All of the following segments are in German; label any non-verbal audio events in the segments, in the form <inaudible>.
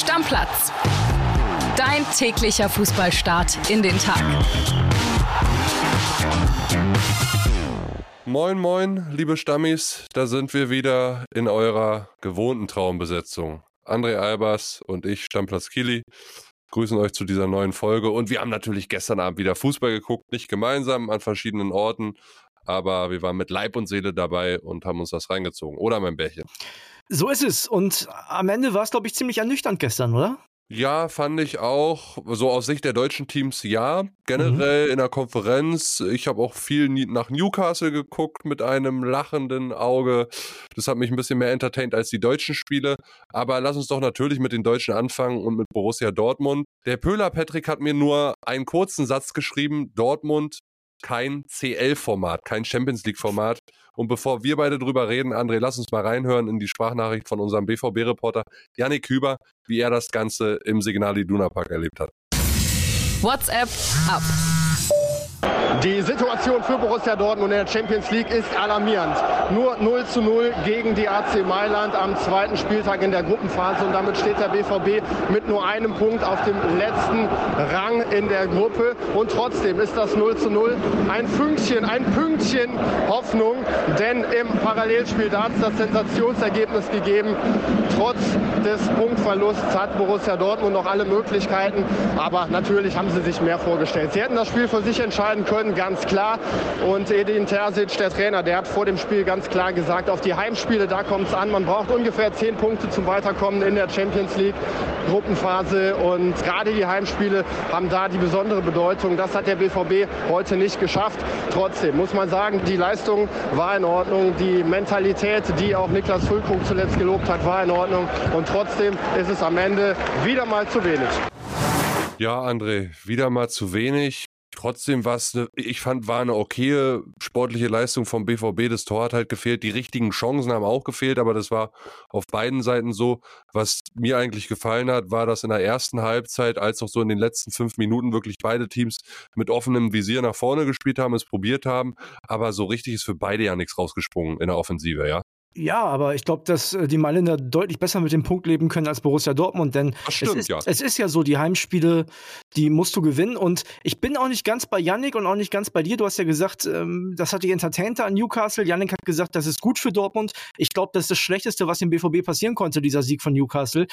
Stammplatz. Dein täglicher Fußballstart in den Tag. Moin, moin, liebe Stammis, da sind wir wieder in eurer gewohnten Traumbesetzung. André Albers und ich, Stammplatz Kili, grüßen euch zu dieser neuen Folge. Und wir haben natürlich gestern Abend wieder Fußball geguckt, nicht gemeinsam an verschiedenen Orten, aber wir waren mit Leib und Seele dabei und haben uns das reingezogen. Oder mein Bärchen? So ist es. Und am Ende war es, glaube ich, ziemlich ernüchternd gestern, oder? Ja, fand ich auch. So aus Sicht der deutschen Teams ja. Generell mhm. in der Konferenz. Ich habe auch viel nach Newcastle geguckt mit einem lachenden Auge. Das hat mich ein bisschen mehr entertained als die deutschen Spiele. Aber lass uns doch natürlich mit den Deutschen anfangen und mit Borussia Dortmund. Der Pöhler Patrick hat mir nur einen kurzen Satz geschrieben. Dortmund kein CL-Format, kein Champions League-Format. Und bevor wir beide drüber reden, André, lass uns mal reinhören in die Sprachnachricht von unserem BVB-Reporter Yannick Hüber, wie er das Ganze im Signal Iduna Park erlebt hat. WhatsApp ab. Die Situation für Borussia Dortmund in der Champions League ist alarmierend. Nur 0 zu 0 gegen die AC Mailand am zweiten Spieltag in der Gruppenphase und damit steht der BVB mit nur einem Punkt auf dem letzten Rang in der Gruppe und trotzdem ist das 0 zu 0 ein Fünkchen, ein Pünktchen Hoffnung, denn im Parallelspiel da hat es das Sensationsergebnis gegeben. Trotz des Punktverlusts hat Borussia Dortmund noch alle Möglichkeiten, aber natürlich haben sie sich mehr vorgestellt. Sie hätten das Spiel für sich entscheiden können können, ganz klar. Und Edin Terzic, der Trainer, der hat vor dem Spiel ganz klar gesagt, auf die Heimspiele, da kommt es an. Man braucht ungefähr zehn Punkte zum Weiterkommen in der Champions League Gruppenphase. Und gerade die Heimspiele haben da die besondere Bedeutung. Das hat der BVB heute nicht geschafft. Trotzdem muss man sagen, die Leistung war in Ordnung. Die Mentalität, die auch Niklas Füllkrug zuletzt gelobt hat, war in Ordnung. Und trotzdem ist es am Ende wieder mal zu wenig. Ja, André, wieder mal zu wenig. Trotzdem war es, ne, ich fand, war eine okaye sportliche Leistung vom BVB. Das Tor hat halt gefehlt. Die richtigen Chancen haben auch gefehlt, aber das war auf beiden Seiten so. Was mir eigentlich gefallen hat, war, dass in der ersten Halbzeit, als auch so in den letzten fünf Minuten wirklich beide Teams mit offenem Visier nach vorne gespielt haben, es probiert haben. Aber so richtig ist für beide ja nichts rausgesprungen in der Offensive, ja. Ja, aber ich glaube, dass äh, die Mailänder deutlich besser mit dem Punkt leben können als Borussia Dortmund, denn stimmt, es, ist, ja. es ist ja so, die Heimspiele, die musst du gewinnen und ich bin auch nicht ganz bei Yannick und auch nicht ganz bei dir. Du hast ja gesagt, ähm, das hat die Entertainer an Newcastle. Yannick hat gesagt, das ist gut für Dortmund. Ich glaube, das ist das Schlechteste, was dem BVB passieren konnte, dieser Sieg von Newcastle.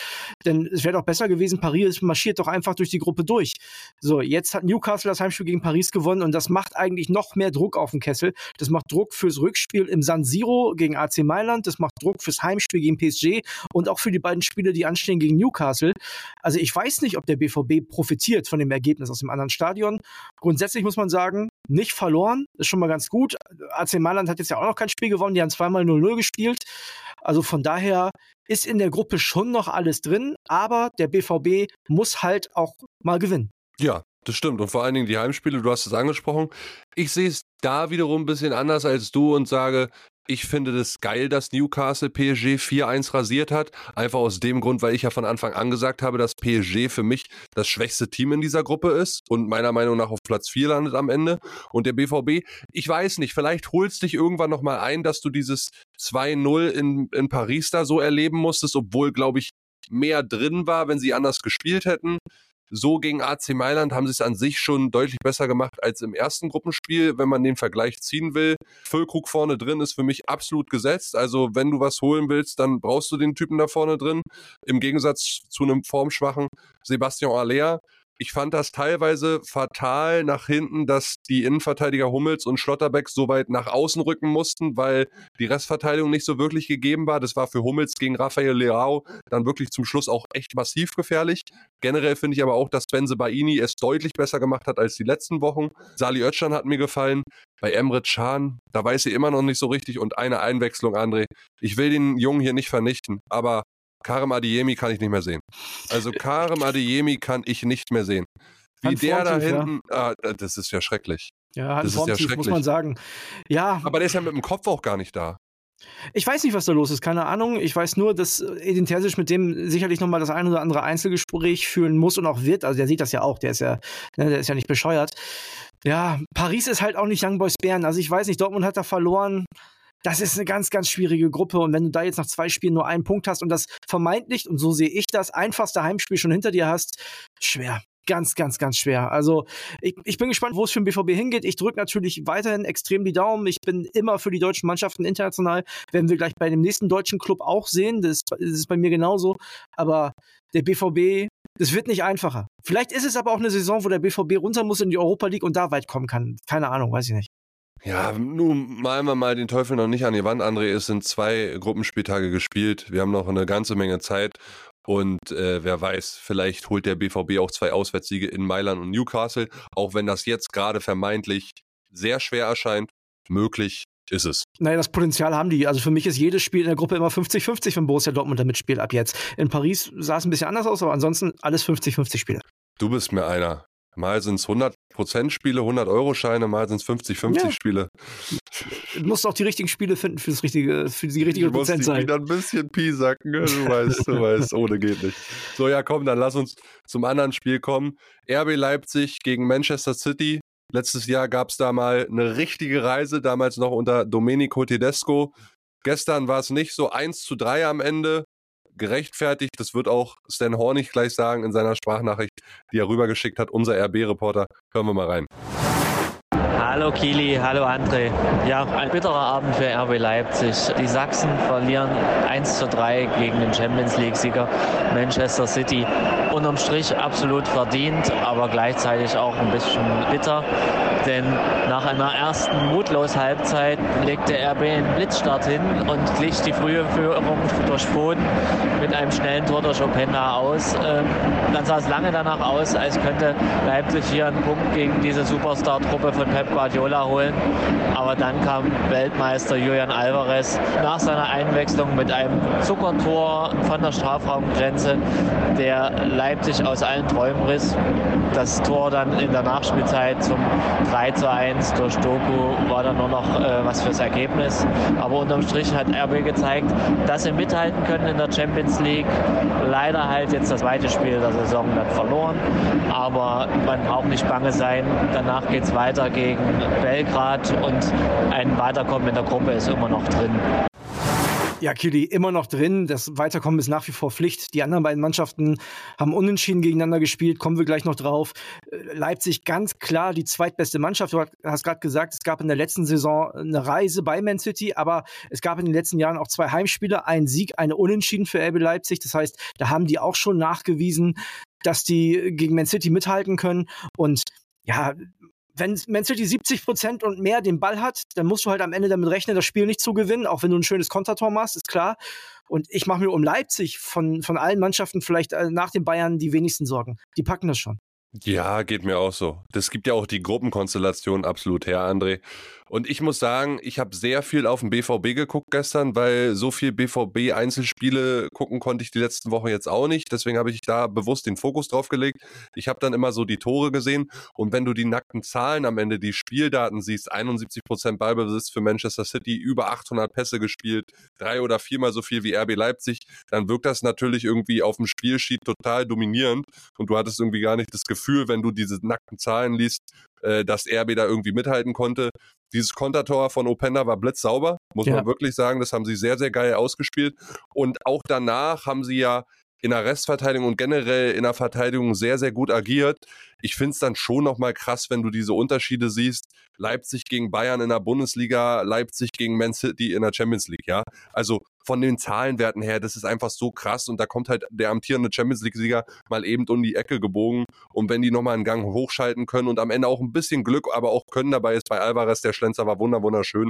Denn es wäre doch besser gewesen, Paris marschiert doch einfach durch die Gruppe durch. So, jetzt hat Newcastle das Heimspiel gegen Paris gewonnen und das macht eigentlich noch mehr Druck auf den Kessel. Das macht Druck fürs Rückspiel im San Siro gegen AC Mailand. Das macht Druck fürs Heimspiel gegen PSG und auch für die beiden Spiele, die anstehen gegen Newcastle. Also ich weiß nicht, ob der BVB profitiert von dem Ergebnis aus dem anderen Stadion. Grundsätzlich muss man sagen, nicht verloren, ist schon mal ganz gut. AC Mailand hat jetzt ja auch noch kein Spiel gewonnen, die haben zweimal 0-0 gespielt. Also von daher ist in der Gruppe schon noch alles drin, aber der BVB muss halt auch mal gewinnen. Ja, das stimmt. Und vor allen Dingen die Heimspiele, du hast es angesprochen. Ich sehe es da wiederum ein bisschen anders als du und sage, ich finde das geil, dass Newcastle PSG 4-1 rasiert hat. Einfach aus dem Grund, weil ich ja von Anfang an gesagt habe, dass PSG für mich das schwächste Team in dieser Gruppe ist und meiner Meinung nach auf Platz 4 landet am Ende. Und der BVB, ich weiß nicht, vielleicht holst dich irgendwann nochmal ein, dass du dieses 2-0 in, in Paris da so erleben musstest, obwohl, glaube ich, mehr drin war, wenn sie anders gespielt hätten so gegen AC Mailand haben sie es an sich schon deutlich besser gemacht als im ersten Gruppenspiel, wenn man den Vergleich ziehen will. Füllkrug vorne drin ist für mich absolut gesetzt. Also wenn du was holen willst, dann brauchst du den Typen da vorne drin. Im Gegensatz zu einem formschwachen Sebastian Aller. Ich fand das teilweise fatal nach hinten, dass die Innenverteidiger Hummels und Schlotterbeck so weit nach außen rücken mussten, weil die Restverteidigung nicht so wirklich gegeben war. Das war für Hummels gegen Rafael Leao dann wirklich zum Schluss auch echt massiv gefährlich. Generell finde ich aber auch, dass Benze Baini es deutlich besser gemacht hat als die letzten Wochen. Sali Özcan hat mir gefallen. Bei Emre Can, da weiß sie immer noch nicht so richtig und eine Einwechslung, André. Ich will den Jungen hier nicht vernichten, aber Karem Adiemi kann ich nicht mehr sehen. Also Karem Adiemi kann ich nicht mehr sehen. Wie der da hinten, ja. ah, das ist ja schrecklich. Ja, das ist ja schrecklich. muss man sagen. Ja. Aber der ist ja mit dem Kopf auch gar nicht da. Ich weiß nicht, was da los ist, keine Ahnung. Ich weiß nur, dass Edin Terzic mit dem sicherlich nochmal das ein oder andere Einzelgespräch führen muss und auch wird. Also der sieht das ja auch, der ist ja, ne, der ist ja nicht bescheuert. Ja, Paris ist halt auch nicht Young Boys Bern. Also ich weiß nicht, Dortmund hat da verloren das ist eine ganz, ganz schwierige Gruppe. Und wenn du da jetzt nach zwei Spielen nur einen Punkt hast und das vermeintlich, und so sehe ich das, einfachste Heimspiel schon hinter dir hast, schwer ganz, ganz, ganz schwer. Also ich, ich bin gespannt, wo es für den BVB hingeht. Ich drücke natürlich weiterhin extrem die Daumen. Ich bin immer für die deutschen Mannschaften international. Werden wir gleich bei dem nächsten deutschen Club auch sehen. Das, das ist bei mir genauso. Aber der BVB, das wird nicht einfacher. Vielleicht ist es aber auch eine Saison, wo der BVB runter muss in die Europa League und da weit kommen kann. Keine Ahnung, weiß ich nicht. Ja, nun malen wir mal den Teufel noch nicht an die Wand, André. Es sind zwei Gruppenspieltage gespielt. Wir haben noch eine ganze Menge Zeit. Und äh, wer weiß, vielleicht holt der BVB auch zwei Auswärtssiege in Mailand und Newcastle. Auch wenn das jetzt gerade vermeintlich sehr schwer erscheint, möglich ist es. Naja, das Potenzial haben die. Also für mich ist jedes Spiel in der Gruppe immer 50-50, wenn Borussia Dortmund da mitspielt ab jetzt. In Paris sah es ein bisschen anders aus, aber ansonsten alles 50-50 Spiele. Du bist mir einer. Mal sind es 100% Spiele, 100-Euro-Scheine, mal sind es 50-50 ja. Spiele. Du musst auch die richtigen Spiele finden für, das richtige, für die richtige Prozentzahl. wieder ein bisschen piesacken, ne? du weißt, du weißt, ohne geht nicht. So, ja komm, dann lass uns zum anderen Spiel kommen. RB Leipzig gegen Manchester City. Letztes Jahr gab es da mal eine richtige Reise, damals noch unter Domenico Tedesco. Gestern war es nicht so 1 zu 3 am Ende gerechtfertigt. Das wird auch Stan Hornig gleich sagen in seiner Sprachnachricht, die er rübergeschickt hat. Unser RB-Reporter. Hören wir mal rein. Hallo Kili, hallo André. Ja, ein bitterer Abend für RB Leipzig. Die Sachsen verlieren 1 zu 3 gegen den Champions League-Sieger Manchester City. Unterm Strich absolut verdient, aber gleichzeitig auch ein bisschen bitter. Denn nach einer ersten mutlos Halbzeit legte RB einen Blitzstart hin und glich die frühe Führung durch Boden mit einem schnellen Tor durch Openda aus. Ähm, dann sah es lange danach aus, als könnte Leipzig hier einen Punkt gegen diese Superstar-Truppe von Pep Guardiola Guardiola holen. Aber dann kam Weltmeister Julian Alvarez nach seiner Einwechslung mit einem Zuckertor von der Strafraumgrenze, der Leipzig aus allen Träumen riss. Das Tor dann in der Nachspielzeit zum 3 zu 1 durch Doku war dann nur noch äh, was fürs Ergebnis. Aber unterm Strich hat RB gezeigt, dass sie mithalten können in der Champions League. Leider halt jetzt das zweite Spiel der Saison dann verloren. Aber man braucht nicht bange sein. Danach geht es weiter gegen Belgrad und ein Weiterkommen in der Gruppe ist immer noch drin. Ja, Kili, immer noch drin. Das Weiterkommen ist nach wie vor Pflicht. Die anderen beiden Mannschaften haben unentschieden gegeneinander gespielt. Kommen wir gleich noch drauf. Äh, Leipzig ganz klar die zweitbeste Mannschaft. Du hast gerade gesagt, es gab in der letzten Saison eine Reise bei Man City, aber es gab in den letzten Jahren auch zwei Heimspiele, einen Sieg, eine Unentschieden für RB Leipzig. Das heißt, da haben die auch schon nachgewiesen, dass die gegen Man City mithalten können. Und ja, wenn Man City 70 Prozent und mehr den Ball hat, dann musst du halt am Ende damit rechnen, das Spiel nicht zu gewinnen, auch wenn du ein schönes Kontertor machst, ist klar. Und ich mache mir um Leipzig von, von allen Mannschaften vielleicht äh, nach den Bayern die wenigsten Sorgen. Die packen das schon. Ja, geht mir auch so. Das gibt ja auch die Gruppenkonstellation absolut her, André. Und ich muss sagen, ich habe sehr viel auf den BVB geguckt gestern, weil so viel BVB-Einzelspiele gucken konnte ich die letzten Wochen jetzt auch nicht. Deswegen habe ich da bewusst den Fokus drauf gelegt. Ich habe dann immer so die Tore gesehen. Und wenn du die nackten Zahlen am Ende, die Spieldaten siehst, 71% Ballbesitz für Manchester City, über 800 Pässe gespielt, drei oder viermal so viel wie RB Leipzig, dann wirkt das natürlich irgendwie auf dem Spielsheet total dominierend. Und du hattest irgendwie gar nicht das Gefühl, wenn du diese nackten Zahlen liest, äh, dass RB da irgendwie mithalten konnte. Dieses Kontertor von Openda war blitzsauber, muss ja. man wirklich sagen. Das haben sie sehr, sehr geil ausgespielt. Und auch danach haben sie ja in der Restverteidigung und generell in der Verteidigung sehr, sehr gut agiert. Ich finde es dann schon nochmal krass, wenn du diese Unterschiede siehst. Leipzig gegen Bayern in der Bundesliga, Leipzig gegen Man City in der Champions League, ja. Also von den Zahlenwerten her, das ist einfach so krass und da kommt halt der amtierende Champions League-Sieger mal eben um die Ecke gebogen und wenn die nochmal einen Gang hochschalten können und am Ende auch ein bisschen Glück, aber auch Können dabei ist bei Alvarez, der Schlenzer war wunderschön,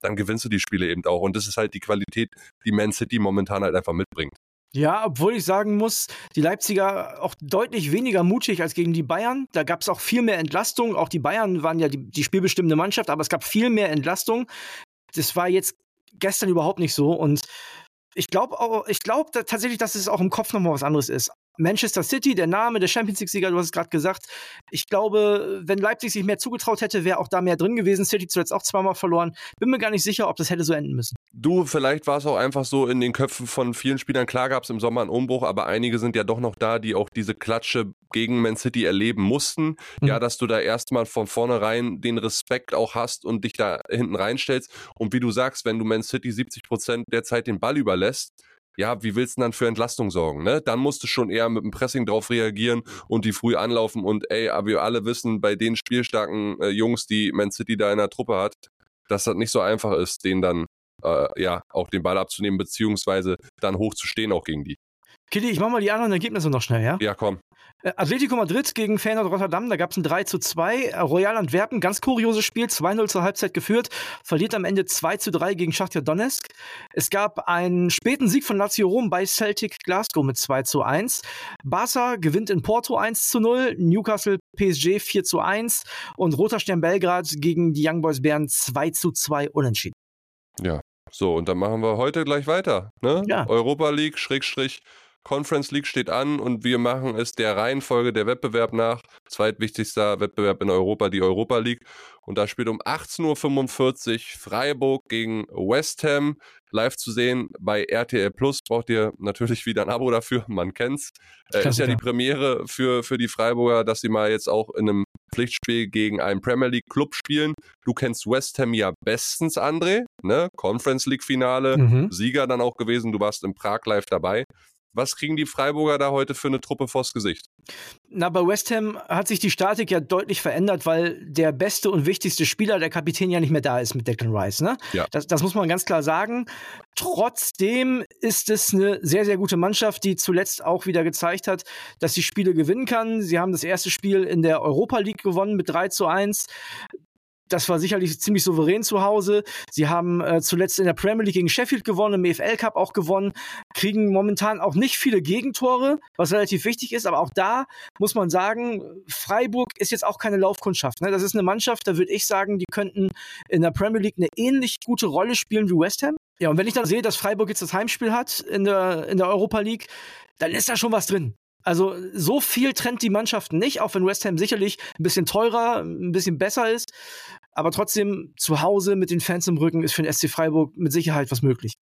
dann gewinnst du die Spiele eben auch und das ist halt die Qualität, die Man City momentan halt einfach mitbringt. Ja, obwohl ich sagen muss, die Leipziger auch deutlich weniger mutig als gegen die Bayern. Da gab es auch viel mehr Entlastung. Auch die Bayern waren ja die, die spielbestimmende Mannschaft, aber es gab viel mehr Entlastung. Das war jetzt gestern überhaupt nicht so. Und ich glaube ich glaub tatsächlich, dass es auch im Kopf nochmal was anderes ist. Manchester City, der Name, der Champions League-Sieger, du hast es gerade gesagt. Ich glaube, wenn Leipzig sich mehr zugetraut hätte, wäre auch da mehr drin gewesen. City zuletzt auch zweimal verloren. Bin mir gar nicht sicher, ob das hätte so enden müssen. Du, vielleicht war es auch einfach so in den Köpfen von vielen Spielern. Klar gab es im Sommer einen Umbruch, aber einige sind ja doch noch da, die auch diese Klatsche gegen Man City erleben mussten. Mhm. Ja, dass du da erstmal von vornherein den Respekt auch hast und dich da hinten reinstellst. Und wie du sagst, wenn du Man City 70 Prozent der Zeit den Ball überlässt, ja, wie willst du dann für Entlastung sorgen? Ne? Dann musst du schon eher mit dem Pressing drauf reagieren und die früh anlaufen. Und ey, aber wir alle wissen, bei den spielstarken äh, Jungs, die Man City da in der Truppe hat, dass das nicht so einfach ist, den dann äh, ja auch den Ball abzunehmen, beziehungsweise dann hoch zu stehen auch gegen die. Kitty, ich mach mal die anderen Ergebnisse noch schnell, ja? Ja, komm. Äh, Atletico Madrid gegen Feyenoord Rotterdam, da gab es ein 3 zu 2. Äh, Royal Antwerpen, ganz kurioses Spiel, 2-0 zur Halbzeit geführt, verliert am Ende 2 zu 3 gegen Schachtja Donetsk. Es gab einen späten Sieg von Lazio Rom bei Celtic Glasgow mit 2 zu 1. Barca gewinnt in Porto 1 zu 0, Newcastle PSG 4 zu 1 und Roter Stern Belgrad gegen die Young Boys Bern 2 zu 2 unentschieden. Ja, so, und dann machen wir heute gleich weiter. Ne? Ja. Europa League, Schrägstrich, Conference League steht an und wir machen es der Reihenfolge der Wettbewerb nach. Zweitwichtigster Wettbewerb in Europa, die Europa League. Und da spielt um 18.45 Uhr Freiburg gegen West Ham. Live zu sehen bei RTL Plus. Braucht ihr natürlich wieder ein Abo dafür, man kennt's. Äh, ist ja die Premiere für, für die Freiburger, dass sie mal jetzt auch in einem Pflichtspiel gegen einen Premier League Club spielen. Du kennst West Ham ja bestens, André, ne? Conference League Finale, mhm. Sieger dann auch gewesen. Du warst in Prag live dabei. Was kriegen die Freiburger da heute für eine Truppe vors Gesicht? Na, bei West Ham hat sich die Statik ja deutlich verändert, weil der beste und wichtigste Spieler, der Kapitän, ja nicht mehr da ist mit Declan Rice. Ne? Ja. Das, das muss man ganz klar sagen. Trotzdem ist es eine sehr, sehr gute Mannschaft, die zuletzt auch wieder gezeigt hat, dass sie Spiele gewinnen kann. Sie haben das erste Spiel in der Europa League gewonnen mit 3 zu 1 das war sicherlich ziemlich souverän zu Hause. Sie haben äh, zuletzt in der Premier League gegen Sheffield gewonnen, im EFL Cup auch gewonnen, kriegen momentan auch nicht viele Gegentore, was relativ wichtig ist. Aber auch da muss man sagen, Freiburg ist jetzt auch keine Laufkundschaft. Ne? Das ist eine Mannschaft, da würde ich sagen, die könnten in der Premier League eine ähnlich gute Rolle spielen wie West Ham. Ja, und wenn ich dann sehe, dass Freiburg jetzt das Heimspiel hat in der, in der Europa League, dann ist da schon was drin. Also so viel trennt die Mannschaften nicht, auch wenn West Ham sicherlich ein bisschen teurer, ein bisschen besser ist. Aber trotzdem zu Hause mit den Fans im Rücken ist für den SC Freiburg mit Sicherheit was möglich.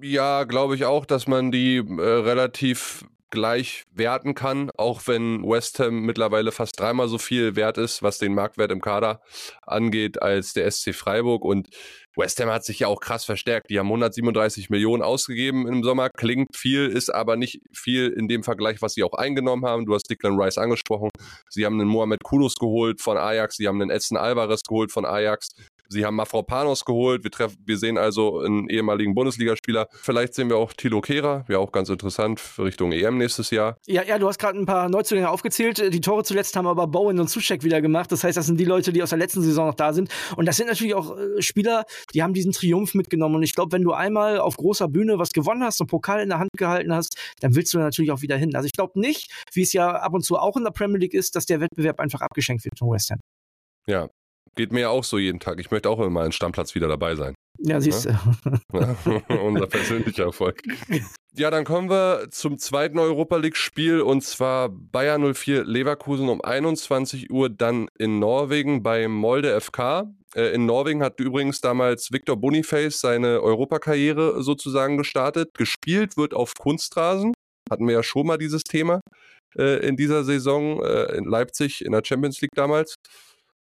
Ja, glaube ich auch, dass man die äh, relativ gleich werten kann, auch wenn West Ham mittlerweile fast dreimal so viel wert ist, was den Marktwert im Kader angeht, als der SC Freiburg. Und West Ham hat sich ja auch krass verstärkt. Die haben 137 Millionen ausgegeben im Sommer. Klingt viel, ist aber nicht viel in dem Vergleich, was sie auch eingenommen haben. Du hast Declan Rice angesprochen. Sie haben einen Mohamed Kudus geholt von Ajax. Sie haben einen Edson Alvarez geholt von Ajax. Sie haben Mafropanos geholt. Wir, treffen, wir sehen also einen ehemaligen Bundesligaspieler. Vielleicht sehen wir auch Tilo Kehrer, wäre auch ganz interessant Richtung EM nächstes Jahr. Ja, ja, du hast gerade ein paar Neuzugänge aufgezählt. Die Tore zuletzt haben aber Bowen und Zuschek wieder gemacht. Das heißt, das sind die Leute, die aus der letzten Saison noch da sind. Und das sind natürlich auch äh, Spieler, die haben diesen Triumph mitgenommen. Und ich glaube, wenn du einmal auf großer Bühne was gewonnen hast, einen Pokal in der Hand gehalten hast, dann willst du natürlich auch wieder hin. Also ich glaube nicht, wie es ja ab und zu auch in der Premier League ist, dass der Wettbewerb einfach abgeschenkt wird von West Ham. Ja, Geht mir ja auch so jeden Tag. Ich möchte auch immer einen Stammplatz wieder dabei sein. Ja, siehst du. Ja? <laughs> Unser persönlicher Erfolg. Ja, dann kommen wir zum zweiten Europa League-Spiel und zwar Bayern 04 Leverkusen um 21 Uhr dann in Norwegen bei Molde FK. Äh, in Norwegen hat übrigens damals Victor Boniface seine Europakarriere sozusagen gestartet. Gespielt wird auf Kunstrasen. Hatten wir ja schon mal dieses Thema äh, in dieser Saison äh, in Leipzig in der Champions League damals.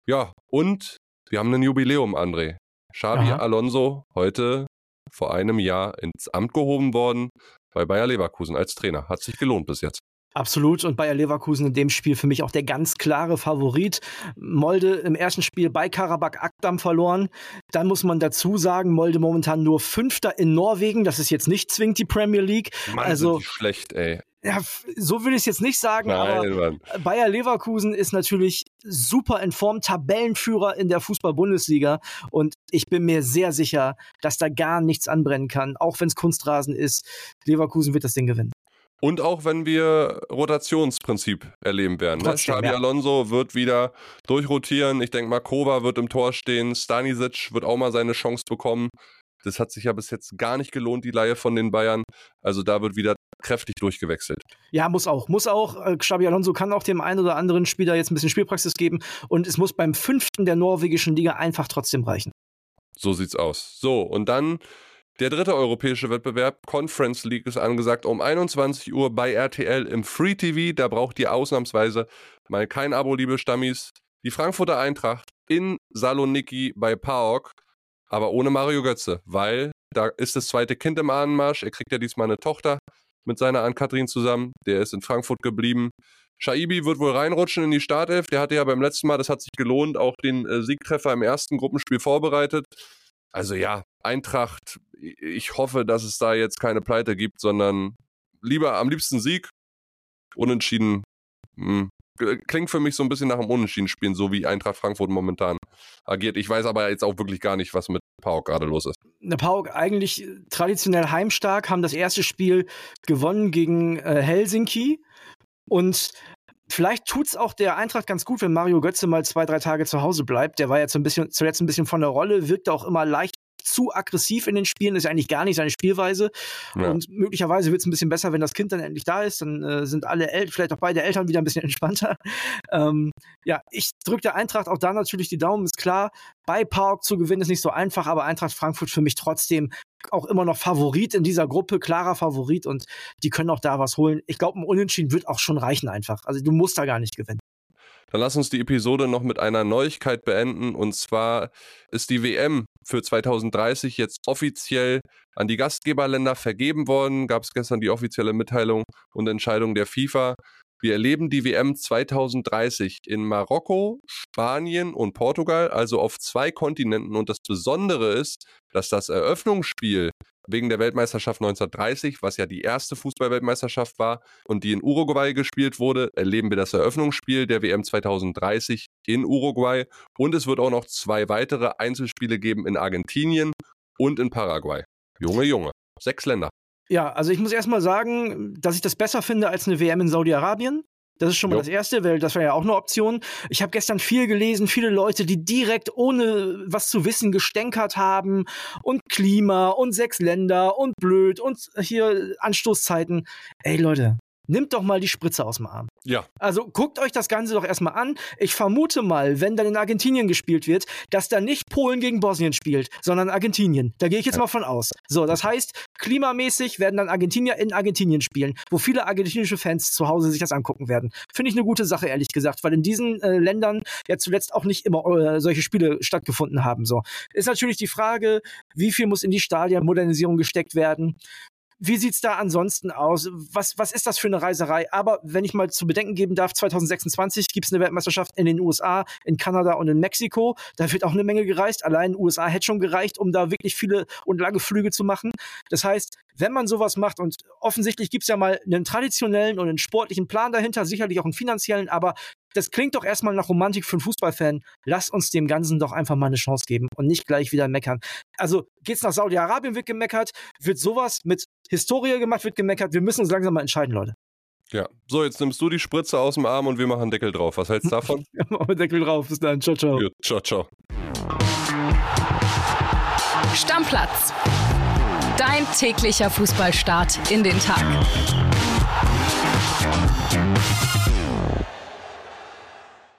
Ja, und wir haben ein Jubiläum, André. Xabi Aha. Alonso heute vor einem Jahr ins Amt gehoben worden bei Bayer Leverkusen als Trainer. Hat sich gelohnt bis jetzt. Absolut. Und Bayer Leverkusen in dem Spiel für mich auch der ganz klare Favorit. Molde im ersten Spiel bei Karabakh Akdam verloren. Dann muss man dazu sagen, Molde momentan nur Fünfter in Norwegen. Das ist jetzt nicht zwingend die Premier League. Mann, also sind die schlecht, ey ja, so will ich es jetzt nicht sagen, Nein, aber Mann. Bayer Leverkusen ist natürlich super in Form, Tabellenführer in der Fußball-Bundesliga und ich bin mir sehr sicher, dass da gar nichts anbrennen kann, auch wenn es Kunstrasen ist. Leverkusen wird das Ding gewinnen. Und auch wenn wir Rotationsprinzip erleben werden. Ne? Xabi ja. Alonso wird wieder durchrotieren. Ich denke mal, wird im Tor stehen. Stanisic wird auch mal seine Chance bekommen. Das hat sich ja bis jetzt gar nicht gelohnt, die Laie von den Bayern. Also da wird wieder kräftig durchgewechselt. Ja, muss auch. Muss auch. Äh, Xabi Alonso kann auch dem einen oder anderen Spieler jetzt ein bisschen Spielpraxis geben. Und es muss beim fünften der norwegischen Liga einfach trotzdem reichen. So sieht's aus. So, und dann Der dritte europäische Wettbewerb, Conference League, ist angesagt um 21 Uhr bei RTL im Free TV. Da braucht ihr ausnahmsweise mal kein Abo, liebe Stammis. Die Frankfurter Eintracht in Saloniki bei PAOK, aber ohne Mario Götze, weil da ist das zweite Kind im Ahnenmarsch. Er kriegt ja diesmal eine Tochter mit seiner Ann-Kathrin zusammen. Der ist in Frankfurt geblieben. Shaibi wird wohl reinrutschen in die Startelf. Der hatte ja beim letzten Mal, das hat sich gelohnt, auch den äh, Siegtreffer im ersten Gruppenspiel vorbereitet. Also ja, Eintracht, ich hoffe, dass es da jetzt keine Pleite gibt, sondern lieber am liebsten Sieg. Unentschieden hm, klingt für mich so ein bisschen nach einem Unentschieden-Spielen, so wie Eintracht Frankfurt momentan agiert. Ich weiß aber jetzt auch wirklich gar nicht, was mit Pauk gerade los ist. Der Pauk eigentlich traditionell heimstark, haben das erste Spiel gewonnen gegen äh, Helsinki und Vielleicht tut es auch der Eintracht ganz gut, wenn Mario Götze mal zwei, drei Tage zu Hause bleibt. Der war jetzt ein bisschen, zuletzt ein bisschen von der Rolle, wirkt auch immer leicht zu aggressiv in den Spielen, ist eigentlich gar nicht seine Spielweise. Ja. Und möglicherweise wird es ein bisschen besser, wenn das Kind dann endlich da ist. Dann äh, sind alle, El vielleicht auch beide Eltern wieder ein bisschen <laughs> entspannter. Ähm, ja, ich drücke der Eintracht auch da natürlich die Daumen, ist klar. Bei Park zu gewinnen ist nicht so einfach, aber Eintracht Frankfurt für mich trotzdem auch immer noch Favorit in dieser Gruppe, klarer Favorit und die können auch da was holen. Ich glaube, ein Unentschieden wird auch schon reichen einfach. Also du musst da gar nicht gewinnen. Dann lass uns die Episode noch mit einer Neuigkeit beenden. Und zwar ist die WM für 2030 jetzt offiziell an die Gastgeberländer vergeben worden. Gab es gestern die offizielle Mitteilung und Entscheidung der FIFA. Wir erleben die WM 2030 in Marokko, Spanien und Portugal, also auf zwei Kontinenten. Und das Besondere ist, dass das Eröffnungsspiel wegen der Weltmeisterschaft 1930, was ja die erste Fußballweltmeisterschaft war und die in Uruguay gespielt wurde, erleben wir das Eröffnungsspiel der WM 2030 in Uruguay. Und es wird auch noch zwei weitere Einzelspiele geben in Argentinien und in Paraguay. Junge, Junge. Sechs Länder. Ja, also ich muss erstmal sagen, dass ich das besser finde als eine WM in Saudi-Arabien. Das ist schon mal jo. das Erste, weil das wäre ja auch eine Option. Ich habe gestern viel gelesen, viele Leute, die direkt ohne was zu wissen gestänkert haben und Klima und sechs Länder und blöd und hier Anstoßzeiten. Ey Leute, Nimmt doch mal die Spritze aus dem Arm. Ja. Also guckt euch das Ganze doch erstmal an. Ich vermute mal, wenn dann in Argentinien gespielt wird, dass da nicht Polen gegen Bosnien spielt, sondern Argentinien. Da gehe ich jetzt ja. mal von aus. So, das heißt, klimamäßig werden dann Argentinier in Argentinien spielen, wo viele argentinische Fans zu Hause sich das angucken werden. Finde ich eine gute Sache, ehrlich gesagt, weil in diesen äh, Ländern ja zuletzt auch nicht immer äh, solche Spiele stattgefunden haben. So. Ist natürlich die Frage, wie viel muss in die Stadionmodernisierung gesteckt werden? Wie sieht's da ansonsten aus? Was, was ist das für eine Reiserei? Aber wenn ich mal zu bedenken geben darf, 2026 gibt's eine Weltmeisterschaft in den USA, in Kanada und in Mexiko. Da wird auch eine Menge gereist. Allein USA hätte schon gereicht, um da wirklich viele und lange Flüge zu machen. Das heißt, wenn man sowas macht, und offensichtlich gibt's ja mal einen traditionellen und einen sportlichen Plan dahinter, sicherlich auch einen finanziellen, aber das klingt doch erstmal nach Romantik für einen Fußballfan. Lass uns dem Ganzen doch einfach mal eine Chance geben und nicht gleich wieder meckern. Also geht's nach Saudi-Arabien, wird gemeckert, wird sowas mit Historie gemacht, wird gemeckert. Wir müssen uns langsam mal entscheiden, Leute. Ja, so, jetzt nimmst du die Spritze aus dem Arm und wir machen Deckel drauf. Was hältst du davon? <laughs> Deckel drauf, bis dann. Ciao, ciao. Ja, ciao, ciao. Stammplatz. Dein täglicher Fußballstart in den Tag.